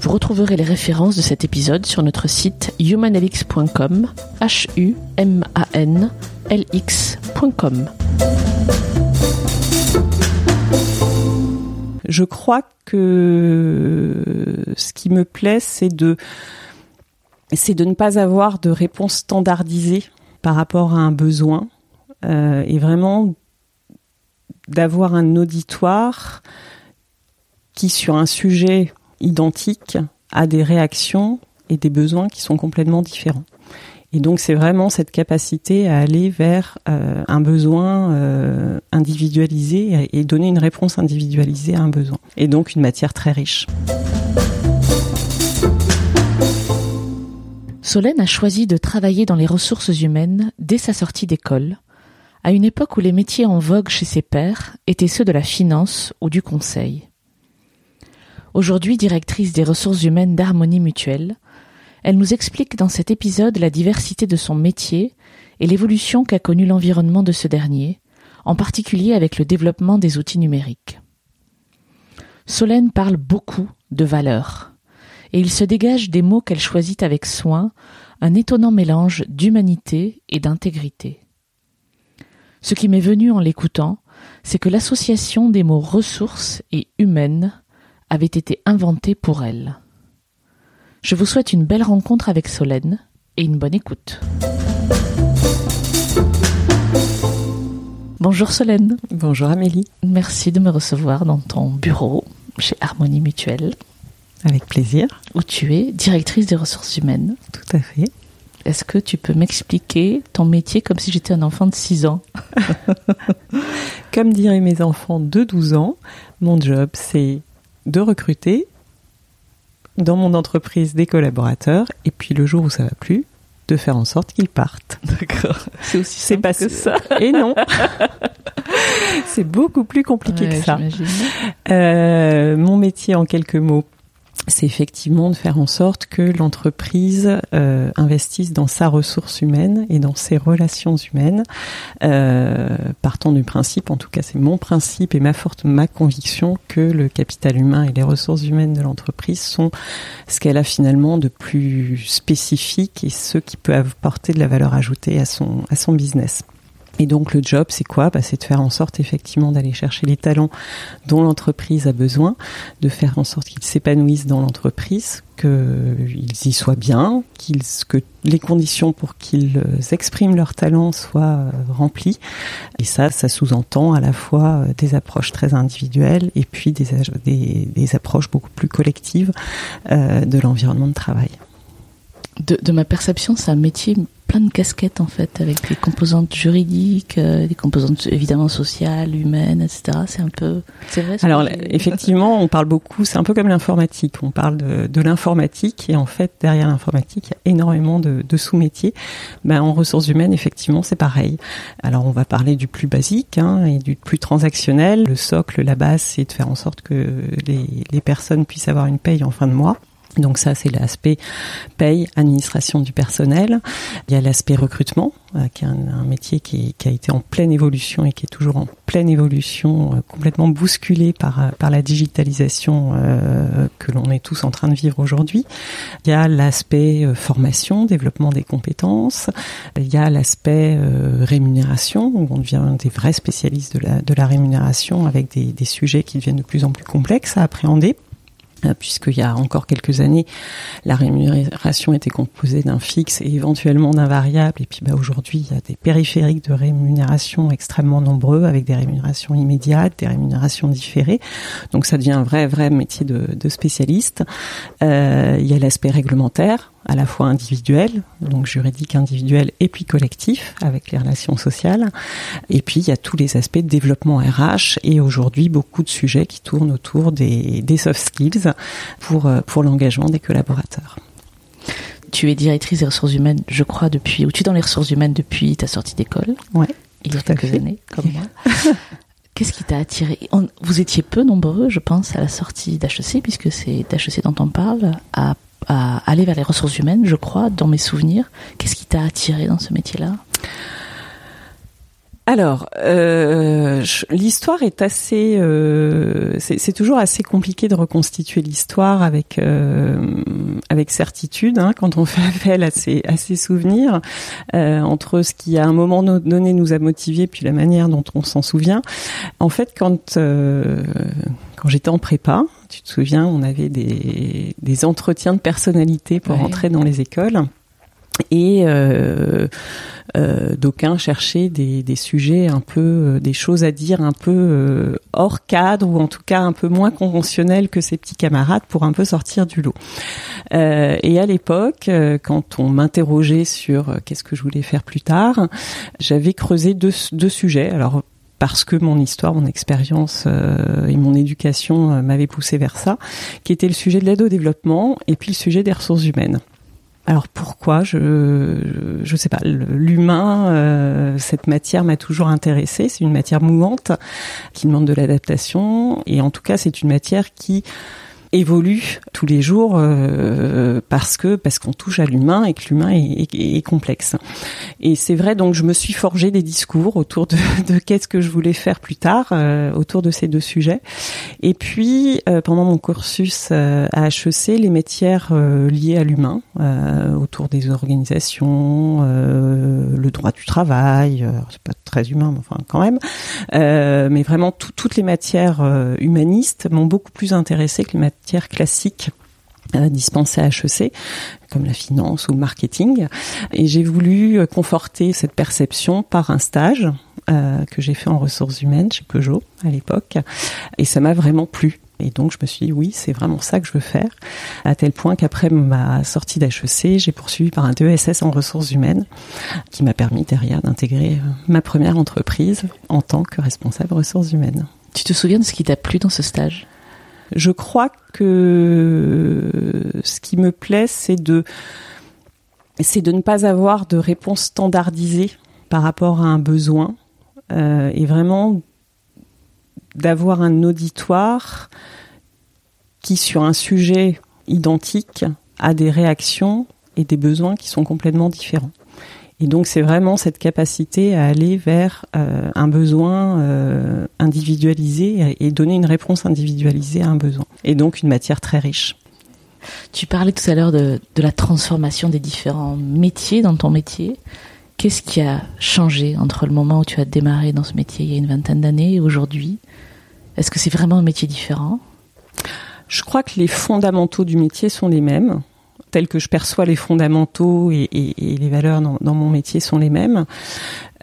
Vous retrouverez les références de cet épisode sur notre site humanlx.com, h u m a n l. Je crois que ce qui me plaît, c'est de c'est de ne pas avoir de réponse standardisée par rapport à un besoin euh, et vraiment d'avoir un auditoire qui sur un sujet identique à des réactions et des besoins qui sont complètement différents. Et donc c'est vraiment cette capacité à aller vers euh, un besoin euh, individualisé et donner une réponse individualisée à un besoin. Et donc une matière très riche. Solène a choisi de travailler dans les ressources humaines dès sa sortie d'école, à une époque où les métiers en vogue chez ses pairs étaient ceux de la finance ou du conseil. Aujourd'hui directrice des ressources humaines d'Harmonie Mutuelle, elle nous explique dans cet épisode la diversité de son métier et l'évolution qu'a connue l'environnement de ce dernier, en particulier avec le développement des outils numériques. Solène parle beaucoup de valeurs, et il se dégage des mots qu'elle choisit avec soin un étonnant mélange d'humanité et d'intégrité. Ce qui m'est venu en l'écoutant, c'est que l'association des mots ressources et humaines avait été inventé pour elle. Je vous souhaite une belle rencontre avec Solène et une bonne écoute. Bonjour Solène. Bonjour Amélie. Merci de me recevoir dans ton bureau chez Harmonie Mutuelle. Avec plaisir. Où tu es directrice des ressources humaines. Tout à fait. Est-ce que tu peux m'expliquer ton métier comme si j'étais un enfant de 6 ans Comme diraient mes enfants de 12 ans, mon job c'est de recruter dans mon entreprise des collaborateurs et puis le jour où ça va plus, de faire en sorte qu'ils partent. D'accord. C'est aussi pas que ça. Et non. c'est beaucoup plus compliqué Ouais, que ça. Euh, mon métier en quelques mots, c'est effectivement de faire en sorte que l'entreprise euh, investisse dans sa ressource humaine et dans ses relations humaines, euh, partant du principe, en tout cas c'est mon principe et ma forte ma conviction que le capital humain et les ressources humaines de l'entreprise sont ce qu'elle a finalement de plus spécifique et ce qui peut apporter de la valeur ajoutée à son à son business. Et donc le job, c'est quoi? Bah, C'est de faire en sorte effectivement d'aller chercher les talents dont l'entreprise a besoin, de faire en sorte qu'ils s'épanouissent dans l'entreprise, qu'ils y soient bien, qu'ils, que les conditions pour qu'ils expriment leurs talents soient euh, remplies. Et ça, ça sous-entend à la fois euh, des approches très individuelles et puis des approches beaucoup plus collectives euh, de l'environnement de travail. De, de ma perception, c'est un métier plein de casquettes en fait, avec des composantes juridiques, euh, des composantes évidemment sociales, humaines, etc. C'est un peu, c'est vrai. ce Alors effectivement, on parle beaucoup, c'est un peu comme l'informatique. On parle de, de l'informatique et en fait derrière l'informatique, il y a énormément de, de sous-métiers. Ben, en ressources humaines, effectivement, c'est pareil. Alors on va parler du plus basique hein, et du plus transactionnel. Le socle, la base, c'est de faire en sorte que les, les personnes puissent avoir une paye en fin de mois. Donc ça, c'est l'aspect paye, administration du personnel. Il y a l'aspect recrutement, euh, qui est un, métier qui, a été en pleine évolution et qui est toujours en pleine évolution, euh, complètement bousculé par, euh, la digitalisation que l'on est tous en train de vivre aujourd'hui. Il y a l'aspect formation, développement des compétences. Il y a l'aspect rémunération, où on devient des vrais spécialistes de la, rémunération avec des, sujets qui deviennent de plus en plus complexes à appréhender puisqu'il y a encore quelques années, la rémunération était composée d'un fixe et éventuellement d'un variable. Et puis bah, aujourd'hui, il y a des périphériques de rémunération extrêmement nombreux, avec des rémunérations immédiates, des rémunérations différées. Donc ça devient un vrai, vrai métier de, de spécialiste. Euh, il y a l'aspect réglementaire. À la fois individuel, donc juridique individuel et puis collectif avec les relations sociales. Et puis il y a tous les aspects de développement RH et aujourd'hui beaucoup de sujets qui tournent autour des, des soft skills pour, euh, pour l'engagement des collaborateurs. Tu es directrice des ressources humaines, je crois, depuis, ou tu es dans les ressources humaines depuis ta sortie d'école. Ouais. Il y a quelques années, comme moi. Qu'est-ce qui t'a attiré? Vous étiez peu nombreux, je pense, à la sortie d'HEC, puisque c'est d'HEC dont on parle, à, à, aller vers les ressources humaines, je crois, dans mes souvenirs. Qu'est-ce qui t'a attiré dans ce métier-là? Alors, euh, l'histoire est assez, euh, c'est toujours assez compliqué de reconstituer l'histoire avec euh, avec certitude hein, quand on fait appel à ses à ses souvenirs entre ce qui à un moment donné nous a motivés puis la manière dont on s'en souvient. En fait, quand quand j'étais en prépa, tu te souviens, on avait des des entretiens de personnalité pour entrer dans les écoles et euh, euh, d'aucuns cherchaient des, des, sujets un peu, euh, des choses à dire un peu euh, hors cadre ou en tout cas un peu moins conventionnels que ses petits camarades pour un peu sortir du lot. Et à l'époque, quand on m'interrogeait sur qu'est-ce que je voulais faire plus tard, j'avais creusé deux, deux sujets. Alors parce que mon histoire, mon expérience euh, et mon éducation euh, m'avaient poussé vers ça, qui était le sujet de l'aide au développement et puis le sujet des ressources humaines. Alors pourquoi je je sais pas l'humain euh, cette matière m'a toujours intéressée c'est une matière mouvante qui demande de l'adaptation et en tout cas c'est une matière qui évolue tous les jours euh, parce que parce qu'on touche à l'humain et que l'humain est, est, est, complexe. Et c'est vrai donc je me suis forgé des discours autour de, de qu'est-ce que je voulais faire plus tard euh, autour de ces deux sujets. Et puis euh, pendant mon cursus euh, à HEC, les matières euh, liées à l'humain autour des organisations, le droit du travail, c'est pas très humain mais enfin quand même, mais vraiment toutes les matières humanistes m'ont beaucoup plus intéressé que les matières matières classiques euh, dispensées à HEC, comme la finance ou le marketing. Et j'ai voulu conforter cette perception par un stage euh, que j'ai fait en ressources humaines chez Peugeot à l'époque. Et ça m'a vraiment plu. Et donc je me suis dit oui, c'est vraiment ça que je veux faire. À tel point qu'après ma sortie d'HEC, j'ai poursuivi par un DESS en ressources humaines qui m'a permis derrière d'intégrer euh, ma première entreprise en tant que responsable ressources humaines. Tu te souviens de ce qui t'a plu dans ce stage? Je crois que ce qui me plaît, c'est de, ne pas avoir de réponse standardisée par rapport à un besoin euh, et vraiment d'avoir un auditoire qui, sur un sujet identique, a des réactions et des besoins qui sont complètement différents. Et donc c'est vraiment cette capacité à aller vers euh, un besoin euh, individualisé et donner une réponse individualisée à un besoin. Et donc une matière très riche. Tu parlais tout à l'heure de, de, la transformation des différents métiers dans ton métier. Qu'est-ce qui a changé entre le moment où tu as démarré dans ce métier il y a une vingtaine d'années et aujourd'hui? Est-ce que c'est vraiment un métier différent? Je crois que les fondamentaux du métier sont les mêmes tels que je perçois les fondamentaux et, et, et les valeurs dans, dans, mon métier sont les mêmes.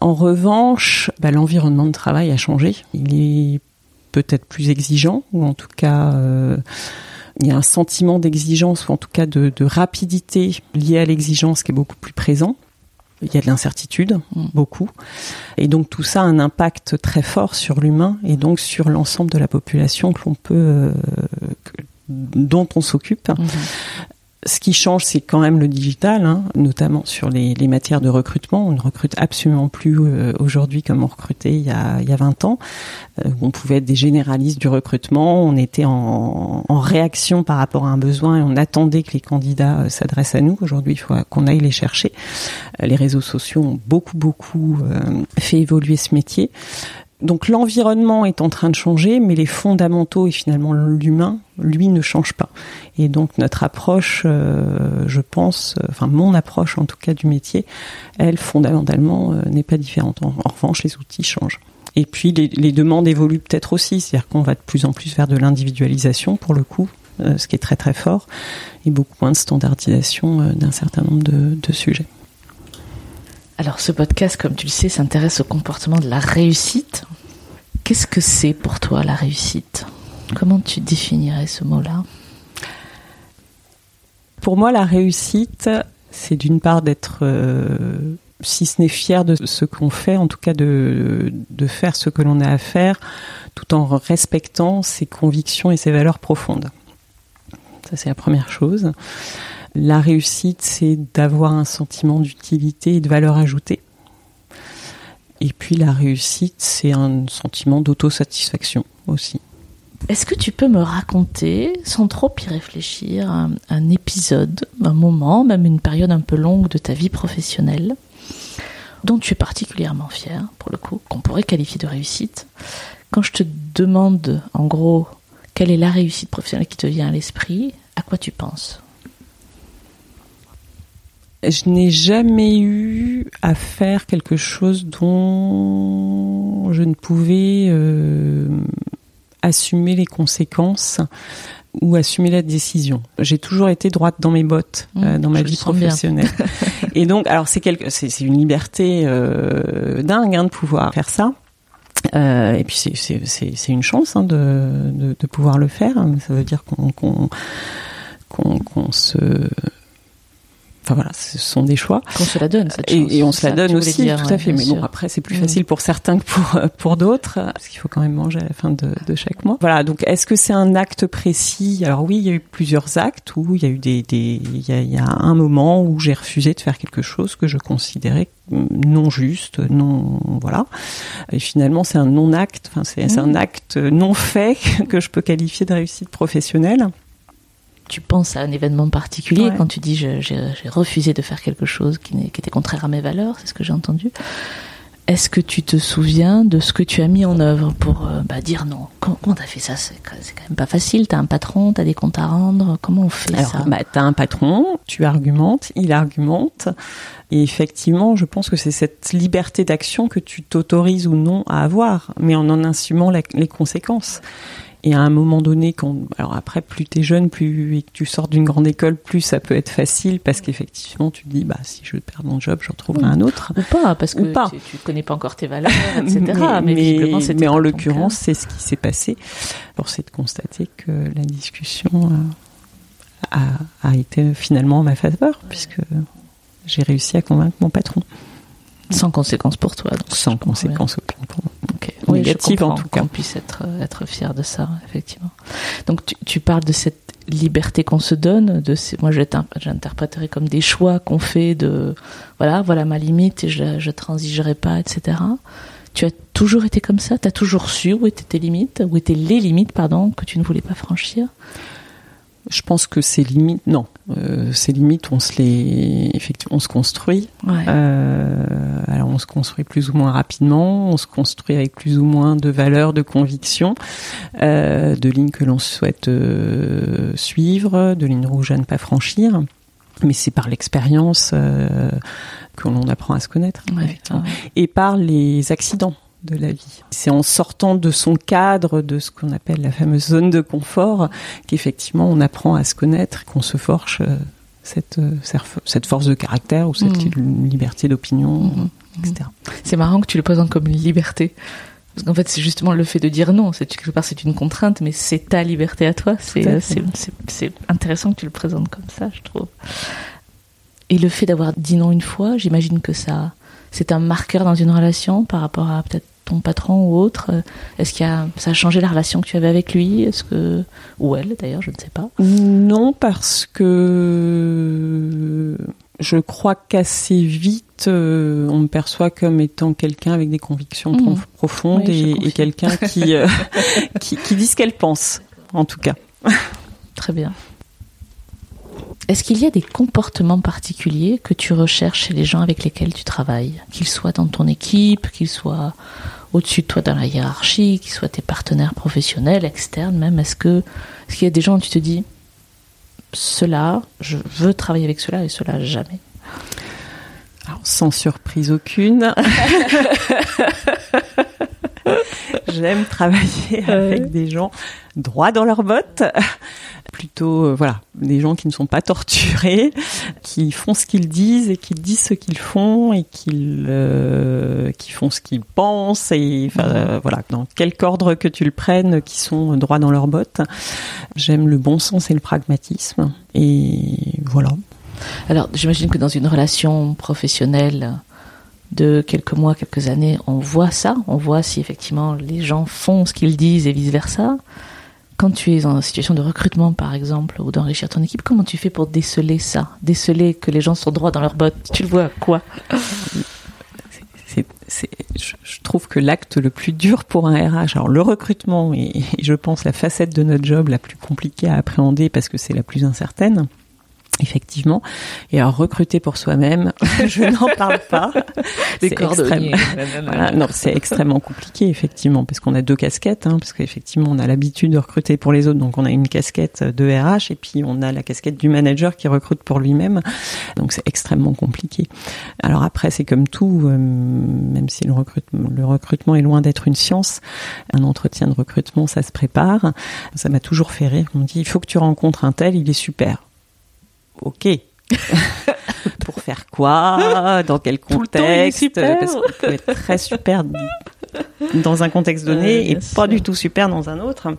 En revanche, bah, l'environnement de travail a changé. Il est peut-être plus exigeant, ou en tout cas, euh, il y a un sentiment d'exigence, ou en tout cas de, de rapidité lié à l'exigence qui est beaucoup plus présent. Il y a de l'incertitude, mmh. beaucoup. Et donc tout ça a un impact très fort sur l'humain et donc sur l'ensemble de la population que l'on peut, euh, que, dont on s'occupe. Mmh ce qui change, c'est quand même le digital, hein, notamment sur les, les, matières de recrutement. On ne recrute absolument plus euh, aujourd'hui comme on recrutait il y a, il y a 20 ans. Euh, on pouvait être des généralistes du recrutement, on était en, en, réaction par rapport à un besoin et on attendait que les candidats euh, s'adressent à nous. Aujourd'hui, il faut qu'on aille les chercher. les réseaux sociaux ont beaucoup, beaucoup fait évoluer ce métier. Donc l'environnement est en train de changer, mais les fondamentaux et finalement l'humain, lui, ne change pas. Et donc notre approche, euh, je pense, euh, enfin mon approche en tout cas du métier, elle fondamentalement euh, n'est pas différente. En, revanche, les outils changent. Et puis les, demandes évoluent peut-être aussi, c'est-à-dire qu'on va de plus en plus vers de l'individualisation pour le coup, ce qui est très très fort, et beaucoup moins de standardisation d'un certain nombre de sujets. Alors ce podcast, comme tu le sais, s'intéresse au comportement de la réussite. Qu'est-ce que c'est pour toi la réussite? Comment tu définirais ce mot-là? Pour moi, la réussite, c'est d'une part d'être, si ce n'est fier de ce qu'on fait, en tout cas de, de faire ce que l'on a à faire, tout en respectant ses convictions et ses valeurs profondes. Ça, c'est la première chose. La réussite, c'est d'avoir un sentiment d'utilité et de valeur ajoutée. Et puis la réussite, c'est un sentiment d'autosatisfaction aussi. Est-ce que tu peux me raconter, sans trop y réfléchir, un, épisode, un moment, même une période un peu longue de ta vie professionnelle, dont tu es particulièrement fier, pour le coup, qu'on pourrait qualifier de réussite? Quand je te demande, en gros, quelle est la réussite professionnelle qui te vient à l'esprit, à quoi tu penses? Je n'ai jamais eu à faire quelque chose dont je ne pouvais euh, assumer les conséquences ou assumer la décision. J'ai toujours été droite dans mes bottes mmh, euh, dans ma vie professionnelle. et donc, alors c'est quelque, c'est, une liberté euh, dingue hein, de pouvoir faire ça. Euh, et puis c'est, c'est, c'est, c'est une chance hein, de, de, de, pouvoir le faire. Ça veut dire qu'on, qu'on, qu'on, qu'on se Enfin voilà, ce sont des choix. Qu'on se la donne, cette et, et, on se la donne aussi, tout à fait. Mais bon, après, c'est plus mm. facile pour certains que pour pour d'autres, parce qu'il faut quand même manger à la fin de, de chaque mois. Voilà. Donc, est-ce que c'est un acte précis? Alors oui, il y a eu plusieurs actes où il y a eu des, des il, y a, il y a un moment où j'ai refusé de faire quelque chose que je considérais non juste, non voilà. Et finalement, c'est un non acte. Enfin, c'est mm. un acte non fait que je peux qualifier de réussite professionnelle tu penses à un événement particulier quand tu dis j'ai refusé de faire quelque chose qui, qui était contraire à mes valeurs, c'est ce que j'ai entendu. Est-ce que tu te souviens de ce que tu as mis en œuvre pour euh, bah, dire non? Comment tu as fait ça? C'est quand même pas facile. Tu as un patron, tu as des comptes à rendre. Comment on fait ça? bah, Tu as un patron, tu argumentes, il argumente. Et effectivement, je pense que c'est cette liberté d'action que tu t'autorises ou non à avoir, mais en en assumant les conséquences. Et à un moment donné, quand, alors après, plus tu es jeune, plus et que tu sors d'une grande école, plus ça peut être facile parce qu'effectivement, tu te dis, bah, si je perds mon job, j'en trouverai un autre. Ou pas, parce que Tu, connais pas encore tes valeurs, etc. mais, mais, mais en l'occurrence, c'est ce qui s'est passé. Alors, c'est de constater que la discussion euh, a, a été finalement en ma faveur, puisque j'ai réussi à convaincre mon patron. Sans conséquence pour toi. Donc, Sans conséquence. Oui, négative en tout cas. Qu'on puisse être, être fier de ça, effectivement. Donc tu, tu parles de cette liberté qu'on se donne, de ces, moi j'interpréterais comme des choix qu'on fait de, voilà, voilà ma limite et je, je transigerai pas, etc. Tu as toujours été comme ça? Tu as toujours su où étaient tes limites, où étaient les limites, pardon, que tu ne voulais pas franchir? Je pense que ces limites, non, euh, ces limites, on se les, effectivement, on se construit. Euh, alors, on se construit plus ou moins rapidement, on se construit avec plus ou moins de valeurs, de convictions, euh, de lignes que l'on souhaite suivre, de lignes rouges à ne pas franchir. Mais c'est par l'expérience que l'on apprend à se connaître, et par les accidents de la vie. C'est en sortant de son cadre, de ce qu'on appelle la fameuse zone de confort, qu'effectivement on apprend à se connaître, qu'on se forge euh, cette, euh, cette force de caractère ou cette mmh. liberté d'opinion, mmh. etc. C'est marrant que tu le présentes comme une liberté. Parce qu'en fait, c'est justement le fait de dire non. C'est quelque part, c'est une contrainte, mais c'est ta liberté à toi. C'est intéressant que tu le présentes comme ça, je trouve. Et le fait d'avoir dit non une fois, j'imagine que ça, c'est un marqueur dans une relation par rapport à peut-être ton patron ou autre Est-ce qu'il a, ça a changé la relation que tu avais avec lui? Est-ce que ou elle d'ailleurs, je ne sais pas. Non, parce que je crois qu'assez vite, euh, on me perçoit comme étant quelqu'un avec des convictions mmh. profondes et, quelqu'un qui, euh, qui, qui dit ce qu'elle pense, en tout cas. Très bien. Est-ce qu'il y a des comportements particuliers que tu recherches chez les gens avec lesquels tu travailles? Qu'ils soient dans ton équipe, qu'ils soient au-dessus de toi dans la hiérarchie, qu'ils soient tes partenaires professionnels, externes même Est-ce que est qu'il y a des gens où tu te dis cela, je veux travailler avec cela et cela jamais? Alors, sans surprise aucune. J'aime travailler avec des gens droits dans leurs bottes plutôt euh, voilà des gens qui ne sont pas torturés, qui font ce qu'ils disent et qui disent ce qu'ils font et qui euh, qui font ce qu'ils pensent et enfin, voilà dans quelque ordre que tu le prennes, qui sont droits dans leurs bottes. J'aime le bon sens et le pragmatisme et voilà. Alors j'imagine que dans une relation professionnelle de quelques mois, quelques années, on voit ça, on voit si effectivement les gens font ce qu'ils disent et vice versa. Quand tu es en situation de recrutement, par exemple, ou d'enrichir ton équipe, comment tu fais pour déceler ça Déceler que les gens sont droits dans leurs bottes? Tu le vois quoi? Je, trouve que l'acte le plus dur pour un RH, alors le recrutement est, je pense, la facette de notre job la plus compliquée à appréhender parce que c'est la plus incertaine. Effectivement. Et alors recruter pour soi-même, je n'en parle pas. C'est extrême... voilà. Non, c'est extrêmement compliqué effectivement parce qu'on a deux casquettes, hein, parce qu'effectivement on a l'habitude de recruter pour les autres, donc on a une casquette de RH et puis on a la casquette du manager qui recrute pour lui-même. Donc c'est extrêmement compliqué. Alors après c'est comme tout, euh, même si le recrutement, le recrutement est loin d'être une science, un entretien de recrutement ça se prépare. Ça m'a toujours fait rire. On me dit il faut que tu rencontres un tel, il est super ok. pour faire quoi? Dans quel contexte? Parce qu'on peut être très super dans un contexte donné et pas du tout super dans un autre.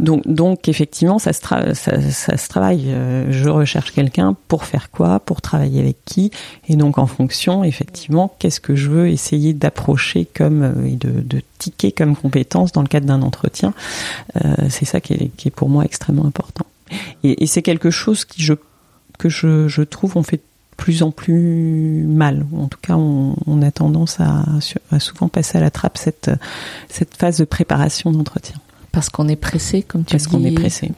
Donc, donc effectivement, ça se, ça, ça, se travaille. Euh, je recherche quelqu'un pour faire quoi? Pour travailler avec qui? Et donc, en fonction, effectivement, qu'est-ce que je veux essayer d'approcher comme euh, et de, de ticker comme compétence dans le cadre d'un entretien? Euh, C'est ça qui est, qui est pour moi extrêmement important. Et, et c'est quelque chose qui, je que je, je trouve on fait de plus en plus mal. En tout cas, on, on a tendance à, à, souvent passer à la trappe cette, cette phase de préparation d'entretien. Parce qu'on est pressé, comme tu. Parce qu'on est pressé.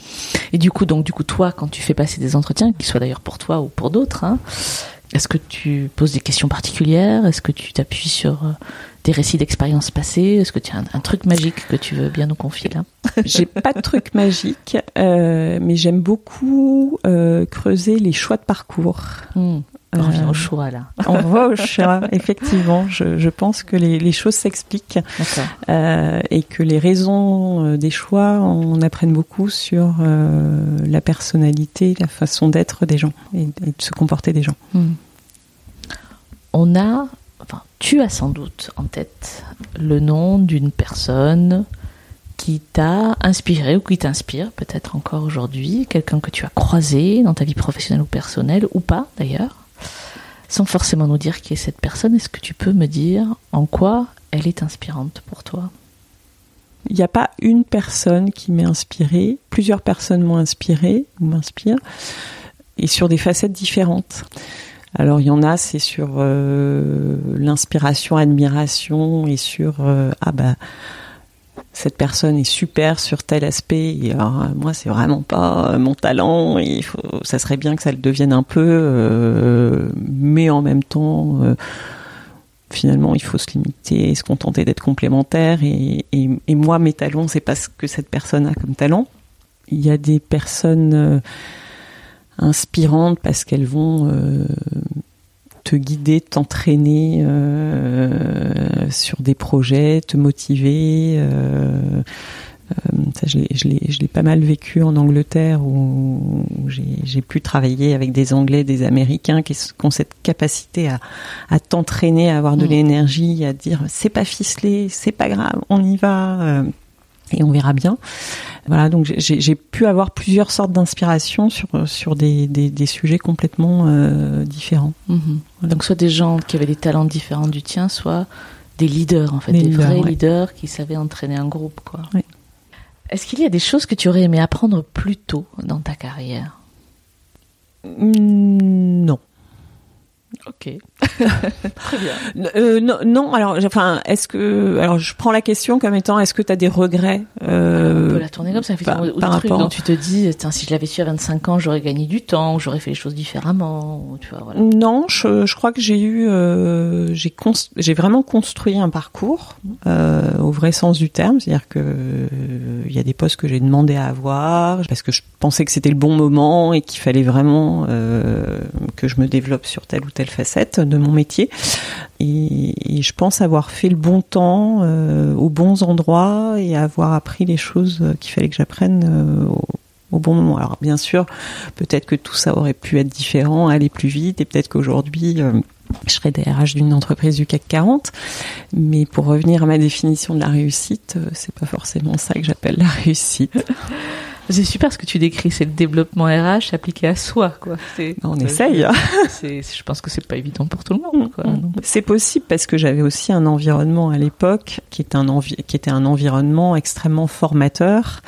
Et du coup, donc, du coup, toi, quand tu fais passer des entretiens, qu'ils soient d'ailleurs pour toi ou pour d'autres, hein, est-ce que tu poses des questions particulières? Est-ce que tu t'appuies sur euh, des récits d'expériences passées? Est-ce que tu as un, un, truc magique que tu veux bien nous confier là? J'ai pas de truc magique, euh, mais j'aime beaucoup euh, creuser les choix de parcours. Mmh. On revient au choix là. On voit au choix, effectivement. Je, je, pense que les, les choses s'expliquent euh, et que les raisons euh, des choix, on apprenne beaucoup sur euh, la personnalité, la façon d'être des gens et, et, de se comporter des gens. Mmh. On a, enfin, tu as sans doute en tête le nom d'une personne qui t'a inspiré ou qui t'inspire peut-être encore aujourd'hui, quelqu'un que tu as croisé dans ta vie professionnelle ou personnelle ou pas d'ailleurs, sans forcément nous dire qui est cette personne, est-ce que tu peux me dire en quoi elle est inspirante pour toi? Il n'y a pas une personne qui m'est inspirée, plusieurs personnes m'ont inspiré ou m'inspirent, et sur des facettes différentes. Alors il y en a, c'est sur euh, l'inspiration, admiration et sur euh, ah bah cette personne est super sur tel aspect et alors, moi c'est vraiment pas mon talent ça serait bien que ça le devienne un peu euh, mais en même temps euh, finalement il faut se limiter et se contenter d'être complémentaire et, moi mes talents c'est pas ce que cette personne a comme talent. Il y a des personnes euh, inspirantes parce qu'elles vont te guider, t'entraîner euh, sur des projets, te motiver. Euh, euh, ça, je l'ai pas mal vécu en Angleterre où, où j'ai pu travailler avec des Anglais, des Américains qui, qui ont cette capacité à, à t'entraîner, à avoir de mmh. l'énergie, à dire c'est pas ficelé, c'est pas grave, on y va et on verra bien. Voilà, donc j'ai pu avoir plusieurs sortes d'inspiration sur sur des, des, des, sujets complètement euh, différents. Mmh. Voilà. Donc soit des gens qui avaient des talents différents du tien, soit des leaders en fait, des, des leaders, vrais ouais. leaders qui savaient entraîner un groupe quoi. Est-ce qu'il y a des choses que tu aurais aimé apprendre plus tôt dans ta carrière? Mmh, Non. Ok, très bien. Euh, non, non, alors, enfin, est-ce que, alors, je prends la question comme étant, est-ce que tu as des regrets euh, On peut la tourner comme ça, par, par rapport. dont tu te dis, si je l'avais su à 25 ans, j'aurais gagné du temps, j'aurais fait les choses différemment, ou, tu vois, voilà. Non, je, je, crois que j'ai eu, euh, j'ai j'ai vraiment construit un parcours euh, au vrai sens du terme, c'est-à-dire que il y a des postes que j'ai demandé à avoir parce que je pensais que c'était le bon moment et qu'il fallait vraiment euh, que je me développe sur telle ou telle facette de mon métier. Et, je pense avoir fait le bon temps euh, aux bons endroits et avoir appris les choses qu'il fallait que j'apprenne euh, au, bon moment. Alors bien sûr, peut-être que tout ça aurait pu être différent, aller plus vite, et peut-être qu'aujourd'hui, euh, je serais DRH d'une entreprise du CAC 40. Mais pour revenir à ma définition de la réussite, c'est pas forcément ça que j'appelle la réussite. C'est super ce que tu décris, c'est le développement RH appliqué à soi, quoi. On essaye. je pense que c'est pas évident pour tout le monde. Mm. C'est possible parce que j'avais aussi un environnement à l'époque qui était un qui était un environnement extrêmement formateur,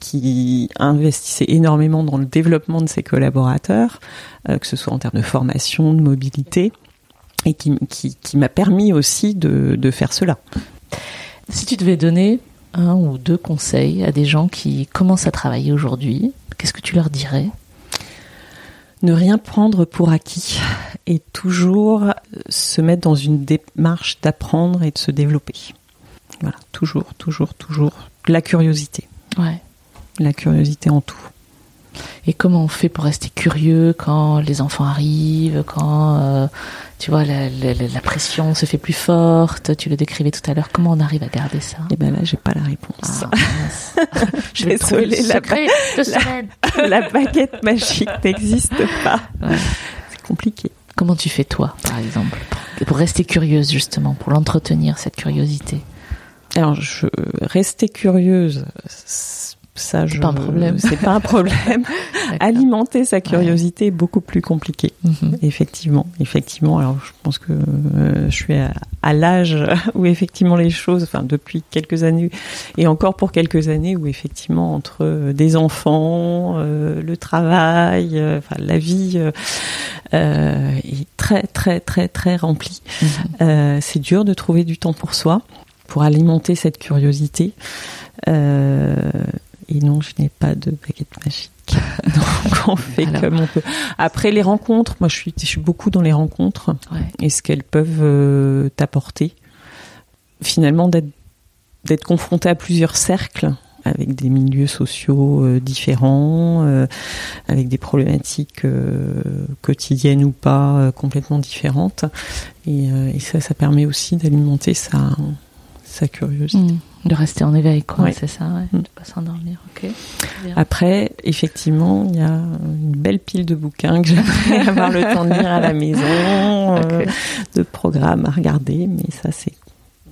qui investissait énormément dans le développement de ses collaborateurs, euh, que ce soit en termes de formation, de mobilité, et qui, qui, m'a permis aussi de, de faire cela. Si tu devais donner un ou deux conseils à des gens qui commencent à travailler aujourd'hui, qu'est-ce que tu leur dirais? Ne rien prendre pour acquis et toujours se mettre dans une démarche d'apprendre et de se développer. Voilà, toujours, toujours, toujours. La curiosité. Ouais. La curiosité en tout. Et comment on fait pour rester curieux quand les enfants arrivent, quand euh, tu vois la, pression se fait plus forte Tu le décrivais tout à l'heure. Comment on arrive à garder ça? Eh ben là, j'ai pas la réponse. Ah, je vais trouver le secret la, la baguette magique n'existe pas. C'est compliqué. Comment tu fais toi, par exemple, pour rester curieuse justement, pour l'entretenir cette curiosité? Alors, je rester curieuse ça, c'est pas un problème. C'est pas un problème. Alimenter sa curiosité est beaucoup plus compliqué. Mhm. Effectivement, effectivement. Alors, je pense que euh, je suis à, l'âge où effectivement les choses, enfin depuis quelques années et encore pour quelques années, où effectivement entre euh, des enfants, euh, le travail, enfin la vie est très très très très remplie. Mhm. c'est dur de trouver du temps pour soi, pour alimenter cette curiosité. Euh, et non, je n'ai pas de baguette magique. Donc on fait comme on peut. Après les rencontres, moi je suis, je suis beaucoup dans les rencontres et ce qu'elles peuvent euh, t'apporter. Finalement d'être d'être confronté à plusieurs cercles avec des milieux sociaux euh, différents, euh, avec des problématiques quotidiennes ou pas complètement différentes. Et, et, ça, ça permet aussi d'alimenter sa, sa curiosité. Mmh. De rester en éveil, quoi, c'est ça, ouais. Mm. de pas s'endormir. ok. Après, effectivement, il y a une belle pile de bouquins que j'aimerais avoir le temps de lire à la maison, euh, de programmes à regarder, mais ça, c'est,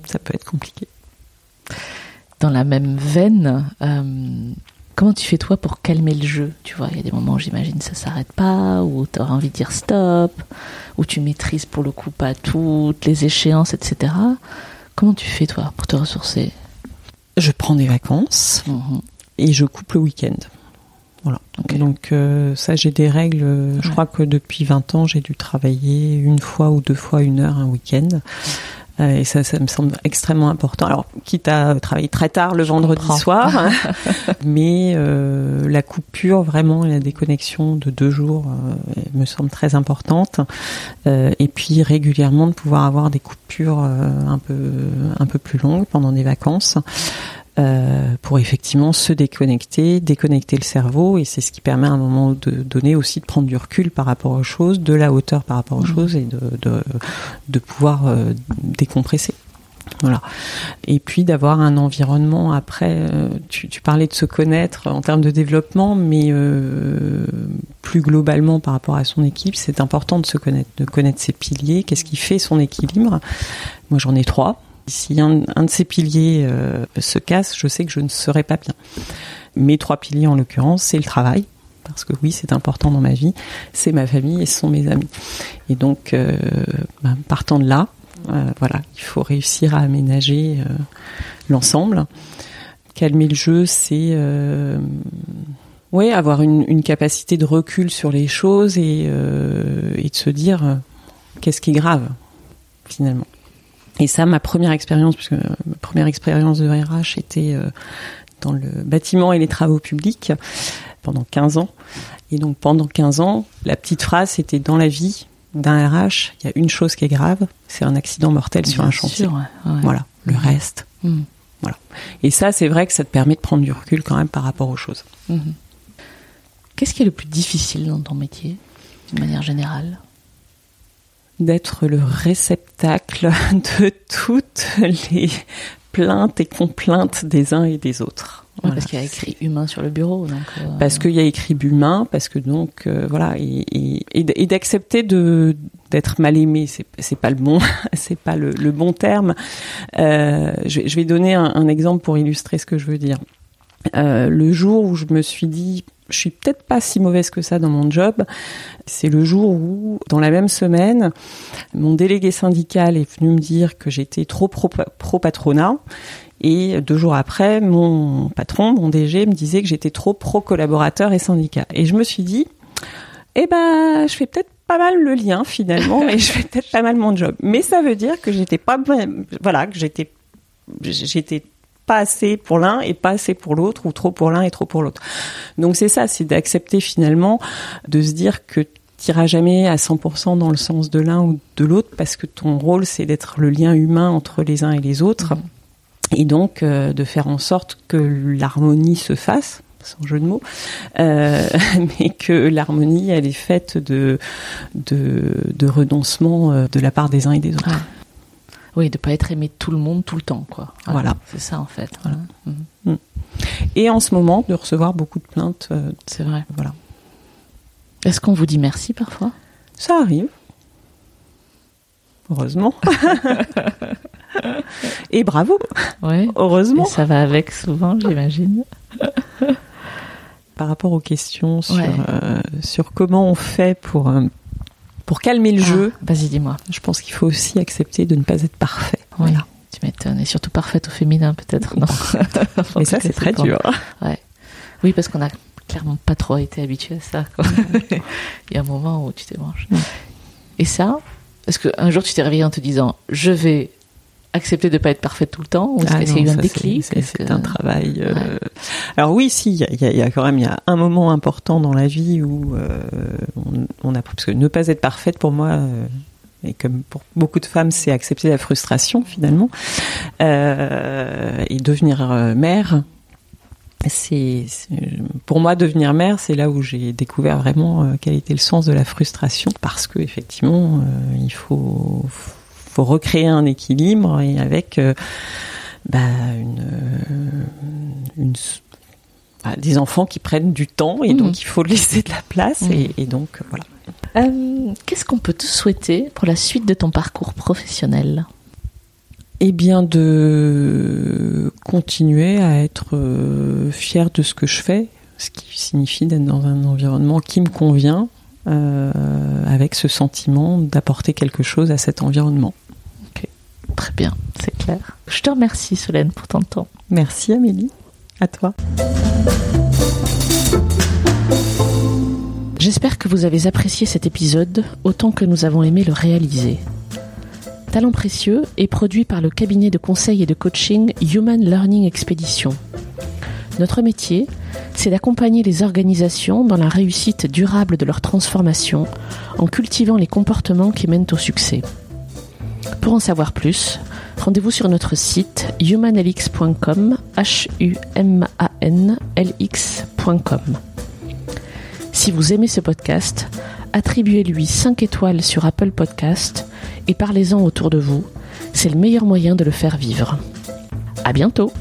ça peut être compliqué. Dans la même veine, euh, comment tu fais toi pour calmer le jeu? Tu vois, il y a des moments où j'imagine ça s'arrête pas, où tu auras envie de dire stop, où tu maîtrises pour le coup pas toutes les échéances, etc. Comment tu fais toi pour te ressourcer? Je prends des vacances mhm. et je coupe le week-end. Voilà. Donc euh, ça, j'ai des règles. Je crois que depuis 20 ans, j'ai dû travailler une fois ou deux fois une heure un week-end. Et ça, ça me semble extrêmement important. Alors, quitte à travailler très tard le vendredi soir, hein. mais euh, la coupure, vraiment, la déconnexion de deux jours me semble très importante. et puis régulièrement de pouvoir avoir des coupures un peu un peu plus longues pendant des vacances. Euh, pour effectivement se déconnecter, déconnecter le cerveau, et c'est ce qui permet à un moment de donné aussi de prendre du recul par rapport aux choses, de la hauteur par rapport aux mmh. choses, et de, de, de pouvoir euh, décompresser. Voilà. Et puis d'avoir un environnement après. Euh, tu, tu, parlais de se connaître en termes de développement, mais euh, plus globalement par rapport à son équipe, c'est important de se connaître, de connaître ses piliers. Qu'est-ce qui fait son équilibre Moi, j'en ai trois. Si un, de ces piliers euh, se casse, je sais que je ne serai pas bien. Mes trois piliers, en l'occurrence, c'est le travail, parce que oui, c'est important dans ma vie, c'est ma famille et ce sont mes amis. Et donc, euh, ben, partant de là, euh, voilà, il faut réussir à aménager l'ensemble. Calmer le jeu, c'est ouais, avoir une, capacité de recul sur les choses et, et de se dire qu'est-ce qui est grave finalement. Et ça, ma première expérience, puisque ma première expérience de RH était euh, dans le bâtiment et les travaux publics pendant 15 ans. Et donc pendant 15 ans, la petite phrase c'était dans la vie d'un RH, il y a une chose qui est grave, c'est un accident mortel sur un chantier. Voilà, le reste. Mm. Voilà. Et ça, c'est vrai que ça te permet de prendre du recul quand même par rapport aux choses. Mm-hmm. Qu'est-ce qui est le plus difficile dans ton métier, de manière générale? D'être le réceptacle de toutes les plaintes et complaintes des uns et des autres. Voilà, parce qu'il y a écrit humain sur le bureau. Donc euh... Parce qu'il y a écrit humain, parce que donc euh, voilà, et, et, et d'accepter de d'être mal aimé, c'est c'est pas le bon, c'est pas le, le, bon terme. Euh, je, je, vais donner un, un, exemple pour illustrer ce que je veux dire. Euh, le jour où je me suis dit je suis peut-être pas si mauvaise que ça dans mon job. C'est le jour où, dans la même semaine, mon délégué syndical est venu me dire que j'étais trop pro, pro patronat. Et deux jours après, mon patron, mon DG, me disait que j'étais trop pro collaborateur et syndicat. Et je me suis dit, eh ben, je fais peut-être pas mal le lien finalement, et je fais peut-être pas mal mon job. Mais ça veut dire que j'étais pas, voilà, que j'étais pas assez pour l'un et pas assez pour l'autre, ou trop pour l'un et trop pour l'autre. Donc c'est ça, c'est d'accepter finalement de se dire que tu n'iras jamais à 100% dans le sens de l'un ou de l'autre, parce que ton rôle, c'est d'être le lien humain entre les uns et les autres, et donc euh, de faire en sorte que l'harmonie se fasse sans jeu de mots, euh, mais que l'harmonie, elle est faite de, de, de renoncement euh, de la part des uns et des autres. Oui, de pas être aimé de tout le monde tout le temps, quoi. Voilà. voilà. C'est ça en fait. Voilà. Mmh. Et en ce moment, de recevoir beaucoup de plaintes. Euh, c'est vrai. Voilà. Est-ce qu'on vous dit merci parfois? Ça arrive. Heureusement. Et bravo. Oui. Heureusement. Et ça va avec souvent, j'imagine. Par rapport aux questions sur, ouais. euh, sur comment on fait pour euh, pour calmer le ah, jeu, vas-y, dis-moi. Je pense qu'il faut aussi accepter de ne pas être parfait. Oui, voilà. tu m'étonnes. Et surtout parfaite au féminin, peut-être, non Mais ça, c'est très dur. Ouais. Oui, parce qu'on a clairement pas trop été habitué à ça. Quoi. Il y a un moment où tu t'es branché. Et ça, est-ce qu'un jour tu t'es réveillé en te disant je vais accepter de pas être parfaite tout le temps ou est-ce ah qu'il y a eu un déclic C'est -ce un travail. Euh... Ouais. Alors oui, si, il y, a quand même il y a un moment important dans la vie où euh, on, on, a parce que ne pas être parfaite pour moi. Euh, et comme pour beaucoup de femmes, c'est accepter la frustration finalement et devenir mère. C'est pour moi devenir mère, c'est là où j'ai découvert vraiment quel était le sens de la frustration, parce que effectivement, il faut faut recréer un équilibre et avec euh, bah, une, une, bah, des enfants qui prennent du temps et mmh. donc il faut laisser de la place mmh. et, et, donc voilà. Euh, Qu'est-ce qu'on peut te souhaiter pour la suite de ton parcours professionnel? Eh bien, de continuer à être euh, fier de ce que je fais, ce qui signifie d'être dans un environnement qui me convient, euh, avec ce sentiment d'apporter quelque chose à cet environnement. Ok, très bien, c'est clair. Je te remercie Solène pour ton temps. Merci Amélie, à toi. J'espère que vous avez apprécié cet épisode autant que nous avons aimé le réaliser. Talent précieux est produit par le cabinet de conseil et de coaching Human Learning Expedition. Notre métier, c'est d'accompagner les organisations dans la réussite durable de leur transformation en cultivant les comportements qui mènent au succès. Pour en savoir plus, rendez-vous sur notre site humanlx.com. Si vous aimez ce podcast, attribuez-lui 5 étoiles sur Apple Podcast et parlez-en autour de vous. C'est le meilleur moyen de le faire vivre. À bientôt!